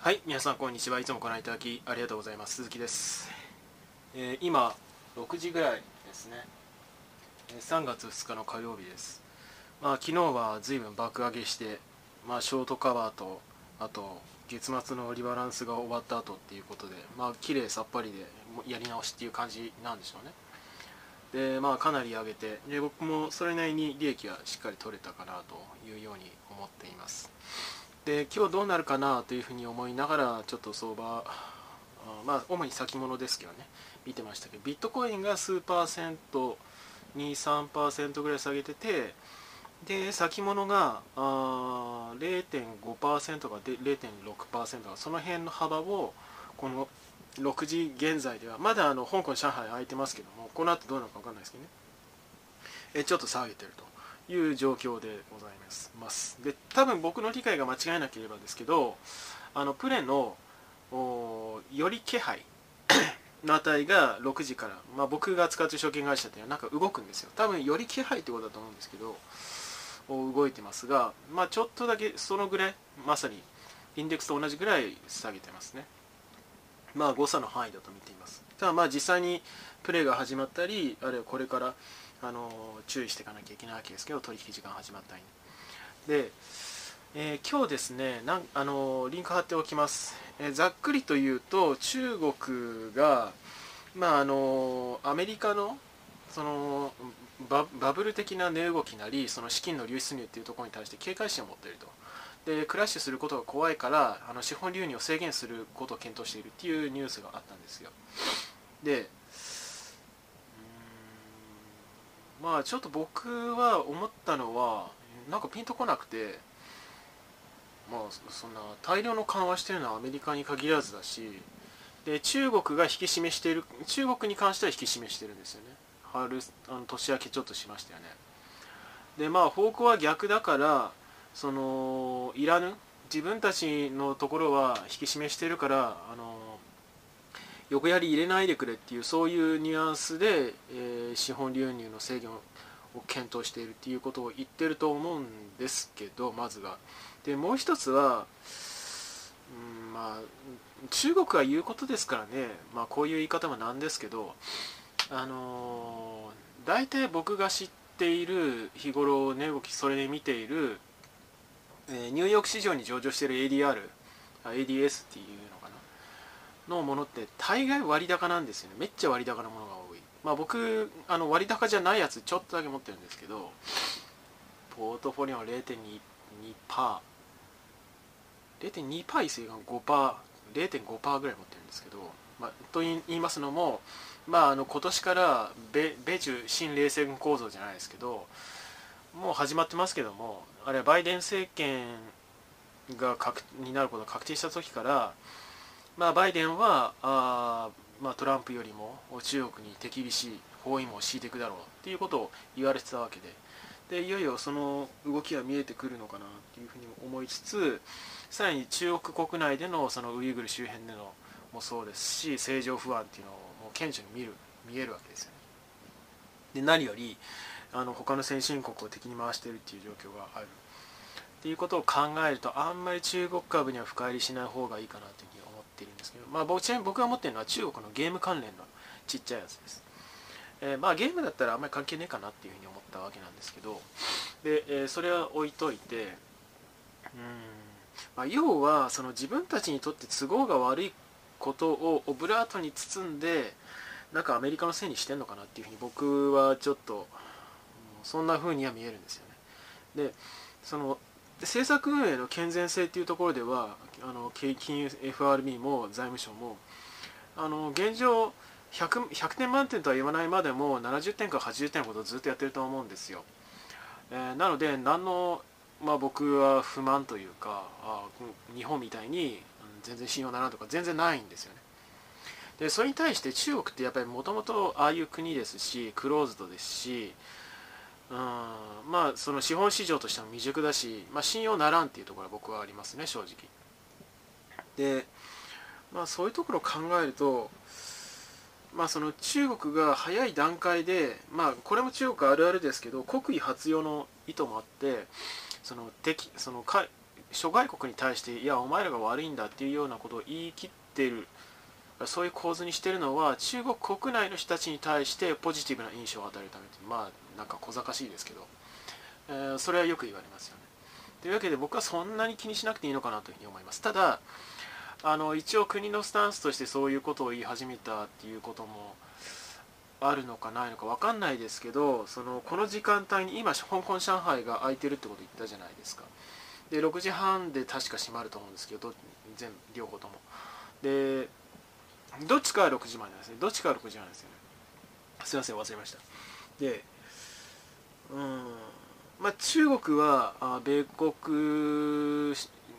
はい皆さんこんにちは。いつもご覧いただきありがとうございます。鈴木です、えー今6時ぐらいですね。え3月2日の火曜日です。まあ昨日は随分爆上げしてまあショートカバーとあと月末のリバランスが終わった後っていうことでまあ綺麗さっぱりでやり直しっていう感じなんでしょうね。でまあかなり上げてで僕もそれなりに利益はしっかり取れたかなというように思っています。で今日どうなるかなというふうに思いながらちょっと相場まあ主に先物ですけどね見てましたけどビットコインが数パーセント23%ぐらい下げててで先物があー0.5%か0.6%かその辺の幅をこの6時現在ではまだあの香港上海空いてますけどもこの後どうなるか分かんないですけどね。えちょっと下げてると。いう状況でございます。で多分僕の理解が間違えなければですけどあのプレのより気配 の値が6時から、まあ、僕が使ってる証券会社っていうのはなんか動くんですよ。多分より気配ってことだと思うんですけど動いてますが、まあ、ちょっとだけそのぐらいまさにインデックスと同じぐらい下げてますね。まあ誤差の範囲だと見ています。ただまあ実際にプレーが始まったりあるいはこれからあの注意していかなきゃいけないわけですけど取引時間始まったりで、えー今日ですねなんあのリンク貼っておきます、えーざっくりと言うと中国がまああのアメリカのそのババブル的な値動きなりその資金の流出入っていうところに対して警戒心を持っていると。でクラッシュすることが怖いからあの資本流入を制限することを検討しているっていうニュースがあったんですよ。でうーんまあちょっと僕は思ったのはなんかピンとこなくてまあそんな大量の緩和してるのはアメリカに限らずだしで中国が引き締めしている中国に関しては引き締めしてるんですよね。春あの年明けちょっとしましたよね。でまあ方向は逆だからそのいらぬ自分たちのところは引き締めしてるからあの横やり入れないでくれっていうそういうニュアンスで、えー資本流入の制限を検討しているっていうことを言ってると思うんですけどまずがでもう一つは、うん、まあ中国が言うことですからね、まあ、こういう言い方もなんですけどあのー大体僕が知っている日頃値動きそれで見ている、えーニューヨーク市場に上場している ADR ADS っていうののものって大概割高なんですよね。めっちゃ割高なものが多い。まあ僕あの割高じゃないやつちょっとだけ持ってるんですけどポートフォリオ0.2%パー。0.2%パー異性が5%パー。0.5%ぐらい持ってるんですけど、まあ、とい言いますのもまあ、あの今年から米米中新冷戦構造じゃないですけどもう始まってますけどもあれはバイデン政権が確になることが確定した時から、まあ、バイデンはあ、まあ、トランプよりも中国に手厳しい包囲網を敷いていくだろうっていうことを言われてたわけででいよいよその動きが見えてくるのかなっていうふうにも思いつつさらに中国国内でのそのウイグル周辺でのもそうですし政情不安っていうのをもう顕著に見る見えるわけですよね。で何よりあの他の先進国を敵に回しているっていう状況があるっていうことを考えるとあんまり中国株には深入りしない方がいいかなというってるんですけど、まあ、ちなみに僕が持ってるのは中国のゲーム関連のちっちゃいやつです。えーまあゲームだったらあんまり関係ねえかなっていうふうに思ったわけなんですけどで、えーそれは置いといてうん、まあ、要はその自分たちにとって都合が悪いことをオブラートに包んでなんかアメリカのせいにしてんのかなっていうふうに僕はちょっとそんなふうには見えるんですよね。でその政策運営の健全性っていうところではあの金融 FRB も財務省もあの現状 100, 100点満点とは言わないまでも70点か80点ほどずっとやってると思うんですよ。えーなので何の、まあ、僕は不満というかあ日本みたいに全然信用ならんとか全然ないんですよね。でそれに対して中国ってやっぱりもともとああいう国ですしクローズドですしうん。まあその資本市場としても未熟だし、まあ、信用ならんっていうところは僕はありますね正直。でまあそういうところを考えるとまあその中国が早い段階でまあこれも中国あるあるですけど国威発揚の意図もあってその敵その諸外国に対していやお前らが悪いんだっていうようなことを言い切ってるそういう構図にしてるのは中国国内の人たちに対してポジティブな印象を与えるためまあなんか小賢しいですけど、えー、それはよく言われますよね。というわけで僕はそんなに気にしなくていいのかなというふうに思います。ただあの一応国のスタンスとしてそういうことを言い始めたっていうこともあるのかないのか分かんないですけどそのこの時間帯に今香港上海が空いてるってこと言ったじゃないですか。で6時半で確か閉まると思うんですけど全両方とも。でどっちかは6時までなんですね。どっちかは6時なんですよね。すいません忘れました。でうんまあ中国はあ米国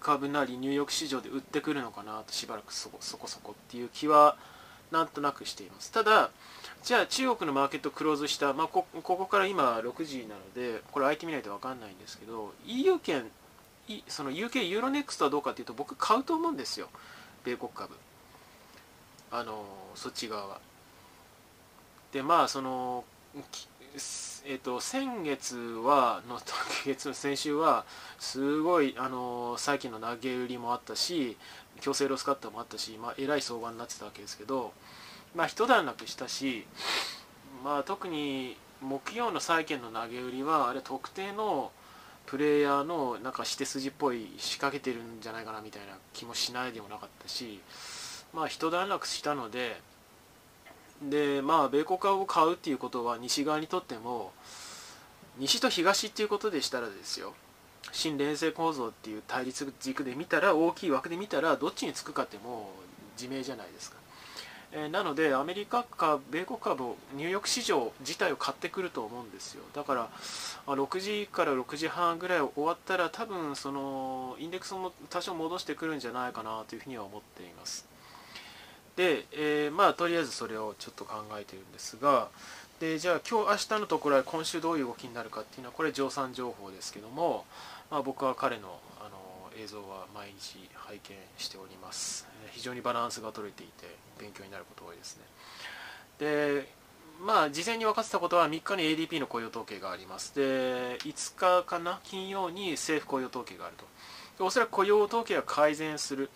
株なりニューヨーク市場で売ってくるのかなとしばらくそこそこそこっていう気はなんとなくしています。ただじゃあ中国のマーケットクローズした、まあ、こここから今6時なのでこれ開いてみないと分かんないんですけど EU 圏その UK ユーロネクストはどうかっていうと僕買うと思うんですよ。米国株。あのそっち側は。でまあそのえーと、先月はの月の先週はすごいあの債券の投げ売りもあったし強制ロスカットもあったし、まあ、えらい相場になってたわけですけど、まあ、一段落したし、まあ、特に木曜の債券の投げ売りはあれ特定のプレイヤーのなんかして筋っぽい仕掛けてるんじゃないかなみたいな気もしないでもなかったし、まあ、一段落したのででまあ米国株を買うっていうことは西側にとっても西と東っていうことでしたらですよ。新連成構造っていう対立軸で見たら大きい枠で見たらどっちにつくかってもう自明じゃないですか、えー、なのでアメリカか米国株をニューヨーク市場自体を買ってくると思うんですよ。だから6時から6時半ぐらい終わったら多分そのインデックスも多少戻してくるんじゃないかなというふうには思っています。で、えー、まあとりあえずそれをちょっと考えてるんですがでじゃあ今日明日のところは今週どういう動きになるかっていうのはこれ乗算情報ですけども、まあ、僕は彼のあの映像は毎日拝見しております。非常にバランスが取れていて勉強になること多いですね。でまあ事前に分かってたことは3日に ADP の雇用統計があります。で5日かな？金曜に政府雇用統計があると。でおそらく雇用統計が改善する。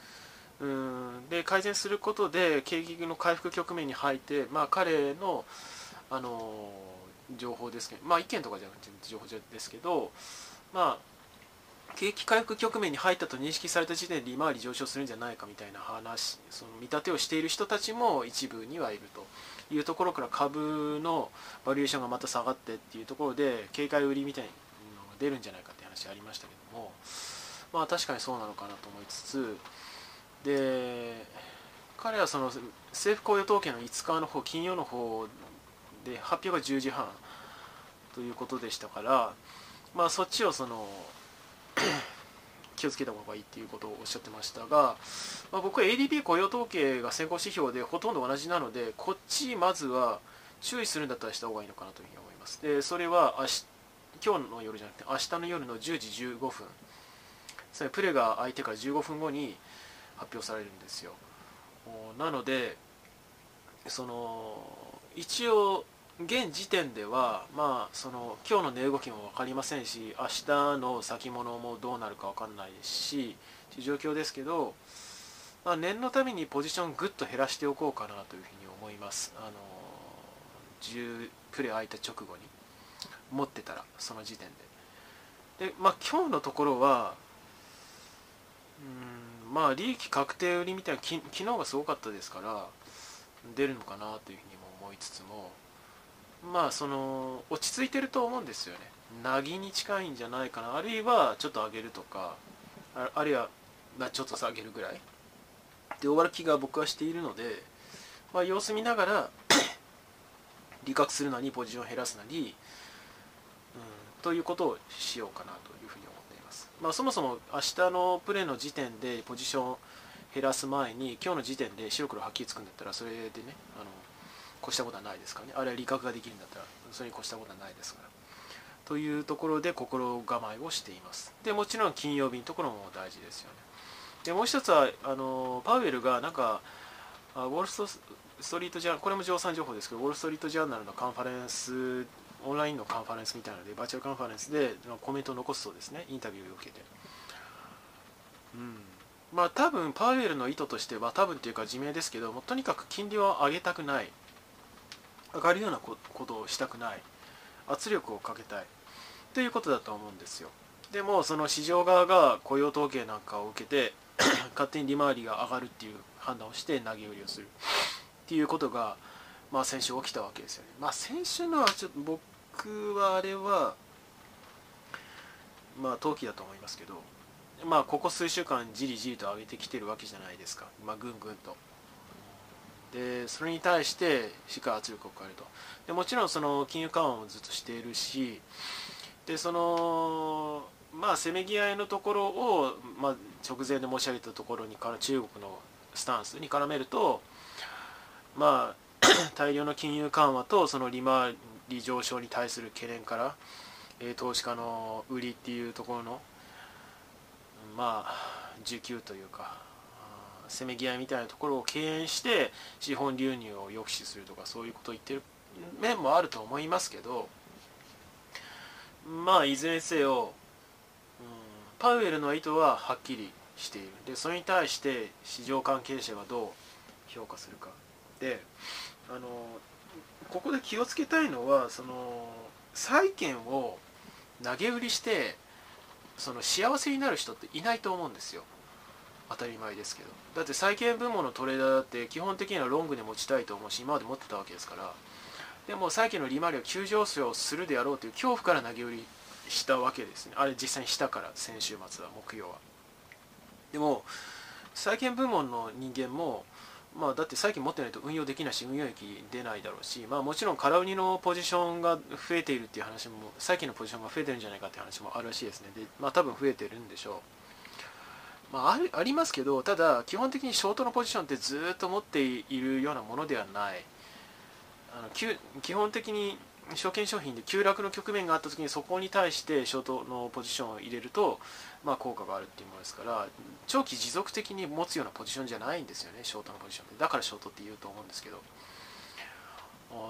うん。で改善することで景気の回復局面に入って、まあ、彼の、あの情報ですけど、まあ、意見とかじゃなくて情報ですけど、まあ、景気回復局面に入ったと認識された時点で利回り上昇するんじゃないかみたいな話その見立てをしている人たちも一部にはいると。いうところから株のバリエーションがまた下がってっていうところで警戒売りみたいなのが出るんじゃないかって話ありましたけどもまあ確かにそうなのかなと思いつつで彼はその政府雇用統計の5日の方金曜の方で発表が10時半ということでしたからまあそっちをその 気をつけた方がいいっていうことをおっしゃってましたが、まあ、僕は ADP 雇用統計が先行指標でほとんど同じなのでこっちまずは注意するんだったらした方がいいのかなというふうに思います。でそれは明日今日の夜じゃなくて明日の夜の10時15分。それプレが相手から15分後に発表されるんですよ。なのでその一応現時点ではまあその今日の値動きも分かりませんし明日の先物もどうなるか分かんないですしという状況ですけど、まあ、念のためにポジションぐっと減らしておこうかなというふうに思います。あの10プレー空いた直後に持ってたらその時点で。でまあ今日のところはまあ利益確定売りみたいな昨日がすごかったですから出るのかなというふうにも思いつつもまあその落ち着いてると思うんですよね。なぎに近いんじゃないかな。あるいはちょっと上げるとかあるいはまあちょっと下げるぐらい。で終わる気が僕はしているので、まあ、様子見ながら 利確するなりポジションを減らすなり、うん、ということをしようかなというふうにまあ、そもそも明日のプレーの時点でポジション減らす前に今日の時点で白黒はっきりつくんだったらそれでねあの越したことはないですからね。あれは利確ができるんだったらそれに越したことはないですから。というところで心構えをしています。でもちろん金曜日のところも大事ですよね。でもう一つはあのパウエルがなんかウォールストリートジャーナルこれも乗算情報ですけどウォール・ストリート・ジャーナルのカンファレンスオンラインのカンファレンスみたいなのでバーチャルカンファレンスでコメントを残すそうですね。インタビューを受けて。うん。まあ多分パウエルの意図としては多分っていうか自明ですけどもとにかく金利を上げたくない。上がるようなことをしたくない。圧力をかけたい。ということだと思うんですよ。でもその市場側が雇用統計なんかを受けて 勝手に利回りが上がるっていう判断をして投げ売りをする。っていうことが、まあ、先週起きたわけですよね。まあ、先週のはちょっと僕はあれはまあ投機だと思いますけど、まあ、ここ数週間じりじりと上げてきてるわけじゃないですか、まあ、ぐんぐんと。でそれに対してしっかり圧力を加えるとでもちろんその金融緩和もずっとしているしでそのまあせめぎ合いのところを、まあ、直前で申し上げたところにから中国のスタンスに絡めるとまあ 大量の金融緩和とその利回り利上昇に対する懸念から、え、投資家の売りっていうところのまあ需給というかせめぎ合いみたいなところを敬遠して資本流入を抑止するとかそういうことを言ってる面もあると思いますけどまあいずれにせよ、うん、パウエルの意図ははっきりしている。でそれに対して市場関係者がどう評価するかであのここで気をつけたいのはその債券を投げ売りしてその幸せになる人っていないと思うんですよ。当たり前ですけど。だって債券部門のトレーダーだって基本的にはロングで持ちたいと思うし今まで持ってたわけですから。でも債券の利回りを急上昇するであろうという恐怖から投げ売りしたわけですね。あれ実際にしたから先週末は木曜は。でも債券部門の人間もまあ、だって最近持ってないと運用できないし運用益出ないだろうし、まあ、もちろん空売りのポジションが増えているっていう話も債券のポジションが増えてるんじゃないかっていう話もあるらしいですね。で、まあ、多分増えてるんでしょう、まあ、あるありますけどただ基本的にショートのポジションってずっと持っているようなものではない。あの基本的に証券商品で急落の局面があった時にそこに対してショートのポジションを入れると、まあ、効果があるっていうものですから長期持続的に持つようなポジションじゃないんですよねショートのポジションで。だからショートって言うと思うんですけど。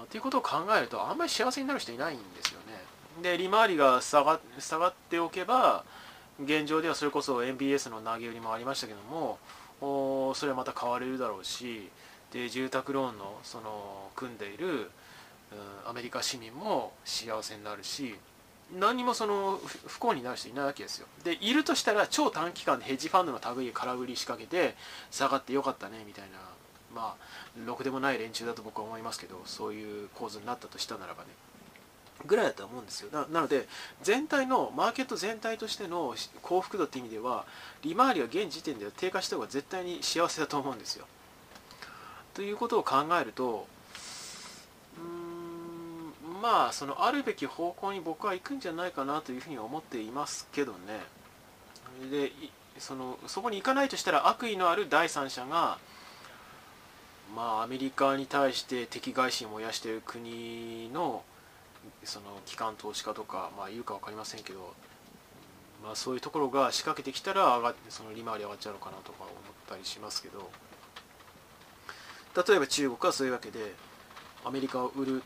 っていうことを考えるとあんまり幸せになる人いないんですよね。で利回りが下が下がっておけば現状ではそれこそ MBS の投げ売りもありましたけどもそれはまた変われるだろうしで住宅ローンのその組んでいるアメリカ市民も幸せになるし何もその不幸になる人いないわけですよ。でいるとしたら超短期間でヘッジファンドの類い空売り仕掛けて下がってよかったねみたいなまあろくでもない連中だと僕は思いますけどそういう構図になったとしたならばね。ぐらいだと思うんですよ。ななので全体のマーケット全体としての幸福度って意味では利回りは現時点では低下した方が絶対に幸せだと思うんですよ。ということを考えるとまあそのあるべき方向に僕は行くんじゃないかなというふうに思っていますけどね。でそのそこに行かないとしたら悪意のある第三者がまあアメリカに対して敵外心を燃やしている国のその機関投資家とかまあ言うか分かりませんけどまあそういうところが仕掛けてきたら上がってその利回り上がっちゃうのかなとか思ったりしますけど。例えば中国はそういうわけでアメリカを売る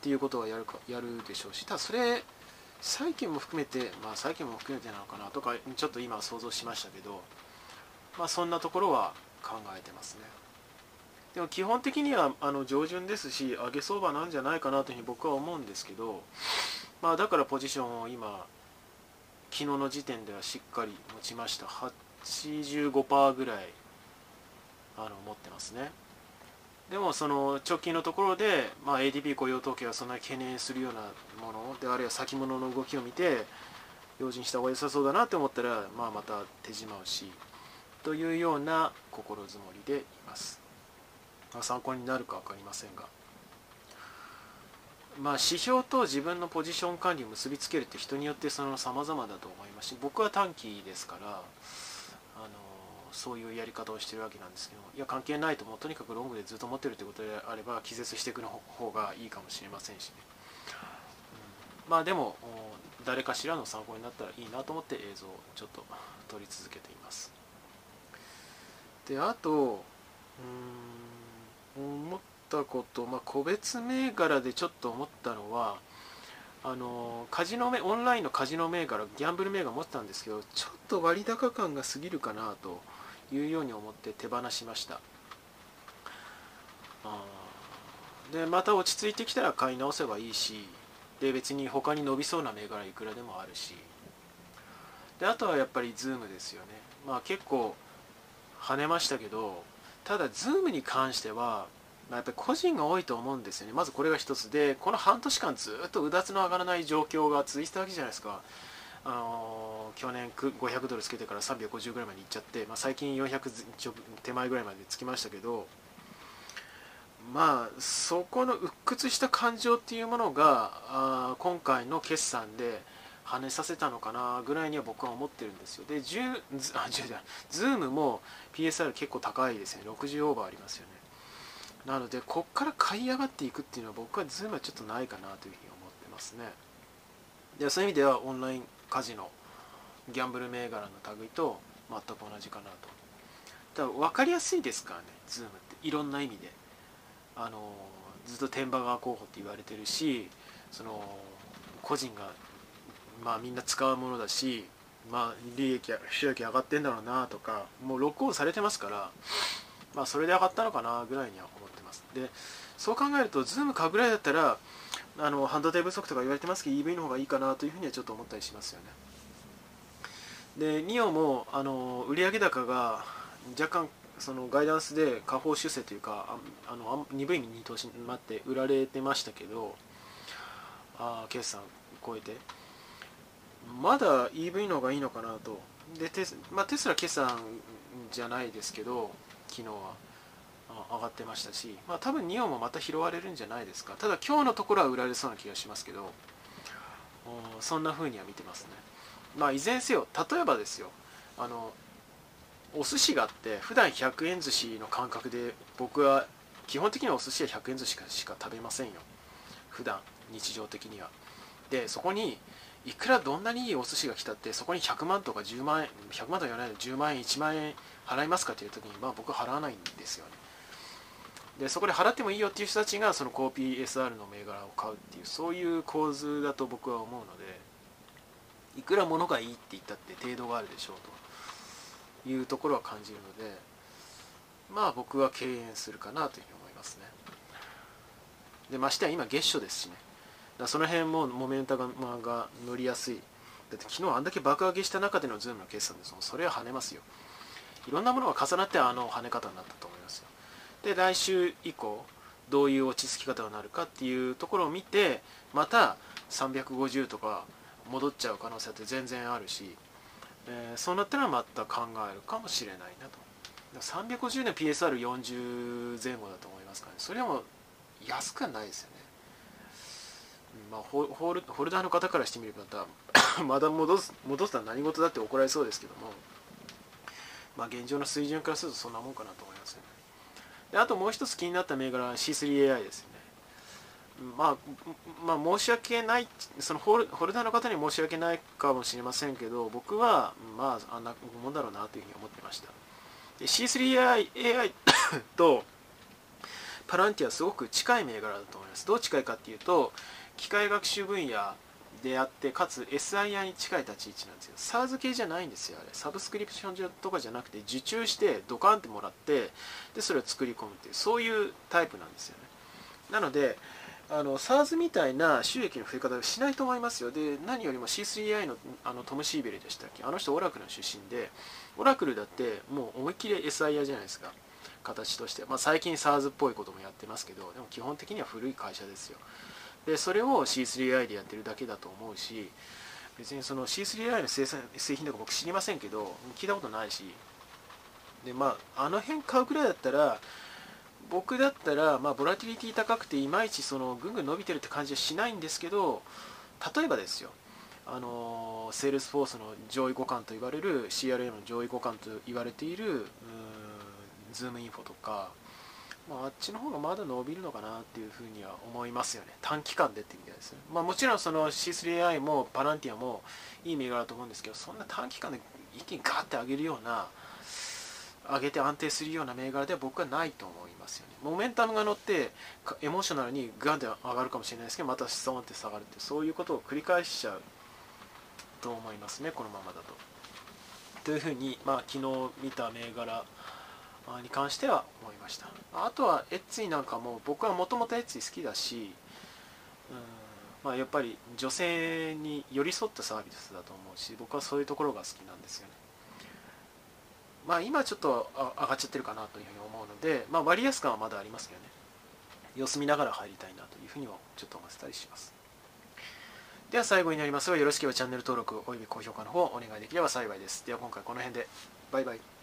っていうことはやるかやるでしょうしただそれ債券も含めてまあ債券も含めてなのかなとかちょっと今想像しましたけどまあそんなところは考えてますね。でも基本的にはあの上旬ですし上げ相場なんじゃないかなというふうに僕は思うんですけどまあだからポジションを今昨日の時点ではしっかり持ちました。85%ぐらいあの持ってますね。でもその直近のところで、まあ、ADP 雇用統計はそんなに懸念するようなものであるいは先物の動きを見て用心した方が良さそうだなと思ったら、まあ、また手締まうしというような心づもりでいます、まあ、参考になるか分かりませんが。まあ指標と自分のポジション管理を結びつけるって人によってその様々だと思いますし僕は短期ですからそういうやり方をしてるわけなんですけどいや関係ないともうとにかくロングでずっと持ってるってことであれば気絶していくの方がいいかもしれませんしね、うん、まあでも誰かしらの参考になったらいいなと思って映像をちょっと撮り続けています。であとうん思ったこと、まあ、個別銘柄でちょっと思ったのはあのカジノオンラインのカジノ銘柄ギャンブル銘柄持ってたんですけどちょっと割高感が過ぎるかなというように思って手放しました。でまた落ち着いてきたら買い直せばいいしで別に他に伸びそうな銘柄いくらでもあるし。であとはやっぱりズームですよね。まあ結構跳ねましたけどただズームに関してはまあ、やっぱり個人が多いと思うんですよね、まずこれが一つ。で、この半年間ずっとうだつの上がらない状況が続いてたわけじゃないですか、あの、去年500ドルつけてから350ぐらいまでいっちゃって、まあ、最近400手前ぐらいまでつきましたけど、まあ、そこの鬱屈した感情っていうものが、あ今回の決算で跳ねさせたのかなぐらいには僕は思ってるんですよ。で、10あ10じゃズームも PSR 結構高いですね、60オーバーありますよね。なのでこっから買い上がっていくっていうのは僕はズームはちょっとないかなというふうに思ってますねでそういう意味ではオンラインカジノギャンブル銘柄の類と全く同じかなと。だか分かりやすいですからねズームって。いろんな意味で。あのずっとテンバガー候補って言われてるしその個人がまあみんな使うものだしまあ利益収益上がってんだろうなとかもうロックオンされてますからまあそれで上がったのかなぐらいには思ってます。でそう考えると、ズーム買うぐらいだったら、あの半導体不足とか言われてますけど、EV の方がいいかなというふうにはちょっと思ったりしますよね。で、ニオもあの売上高が若干そのガイダンスで下方修正というか、あの鈍い見通しになって売られてましたけど、あ決算超えて、まだ EV の方がいいのかなと。でテス,、まあ、テスラ決算じゃないですけど、昨日は。上がってましたし、まあ、多分ニオンもまた拾われるんじゃないですか。ただ今日のところは売られそうな気がしますけどそんな風には見てますね。まあいずれにせよ例えばですよあのお寿司があって普段100円寿司の感覚で僕は基本的にはお寿司は100円寿司しか食べませんよ。普段日常的には。でそこにいくらどんなにいいお寿司が来たってそこに100万とか10万円100万とか言わないで10万円1万円払いますかという時にまあ僕は払わないんですよね。でそこで払ってもいいよっていう人たちがそのコーピー SR の銘柄を買うっていうそういう構図だと僕は思うのでいくら物がいいって言ったって程度があるでしょうというところは感じるのでまあ僕は敬遠するかなというふうに思いますね。でましてや今月初ですしね。だその辺もモメンタが,、まあ、が乗りやすい。だって昨日あんだけ爆上げした中でのズームの決算ですもん。それは跳ねますよ。いろんなものが重なってあの跳ね方になったと。で来週以降どういう落ち着き方になるかっていうところを見てまた350とか戻っちゃう可能性って全然あるし、えー、そうなったらまた考えるかもしれないなと。350年 PSR40 前後だと思いますからね。それも安くはないですよね、まあ、ホホルホルダーの方からしてみればま だ戻す戻すのは何事だって怒られそうですけどもまあ現状の水準からするとそんなもんかなと思いますよね。であともう一つ気になった銘柄は C3AI ですよね。まあ、まあ、申し訳ない、そのホルホルダーの方に申し訳ないかもしれませんけど、僕は、まあ、あんなもんだろうなというふうに思ってました。で C3AI とパランティアすごく近い銘柄だと思います。どう近いかっていうと、機械学習分野であってかつ SIR に近い立ち位置なんですよ。SARS 系じゃないんですよあれ。サブスクリプションとかじゃなくて受注してドカンってもらってでそれを作り込むっていうそういうタイプなんですよね。なのであの SARS みたいな収益の増え方はしないと思いますよ。で何よりも C3i のあのトム・シーベルでしたっけ。あの人オラクルの出身でオラクルだってもう思いっきり SIR じゃないですか。形として、まあ、最近 SARS っぽいこともやってますけどでも基本的には古い会社ですよ。でそれを C3i でやってるだけだと思うし別にその C3i の生産製品とか僕知りませんけど聞いたことないし。でまああの辺買うくらいだったら僕だったら、まあ、ボラティリティ高くていまいちそのぐんぐん伸びてるって感じはしないんですけど例えばですよ。あのセールスフォースの上位互換と言われる CRM の上位互換と言われているズームインフォとかまあ、あっちの方がまだ伸びるのかなっていうふうには思いますよね。短期間でって意味ではですね、まあ、もちろんその C3AI もパランティアもいい銘柄だと思うんですけどそんな短期間で一気にガーって上げるような上げて安定するような銘柄では僕はないと思いますよね。モメンタムが乗ってエモーショナルにガンって上がるかもしれないですけどまたストーンって下がるってそういうことを繰り返しちゃうと思いますね。このままだと。というふうに、まあ、昨日見た銘柄に関しては思いました。あとはエッツィなんかも僕はもともとエッツィ好きだしうんまあ、やっぱり女性に寄り添ったサービスだと思うし僕はそういうところが好きなんですよね。まあ今ちょっと上がっちゃってるかなというふうに思うので、まあ、割安感はまだありますけどね。様子見ながら入りたいなというふうにはちょっと思ってたりします。では最後になりますがよろしければチャンネル登録および高評価の方お願いできれば幸いです。では今回この辺で。バイバイ。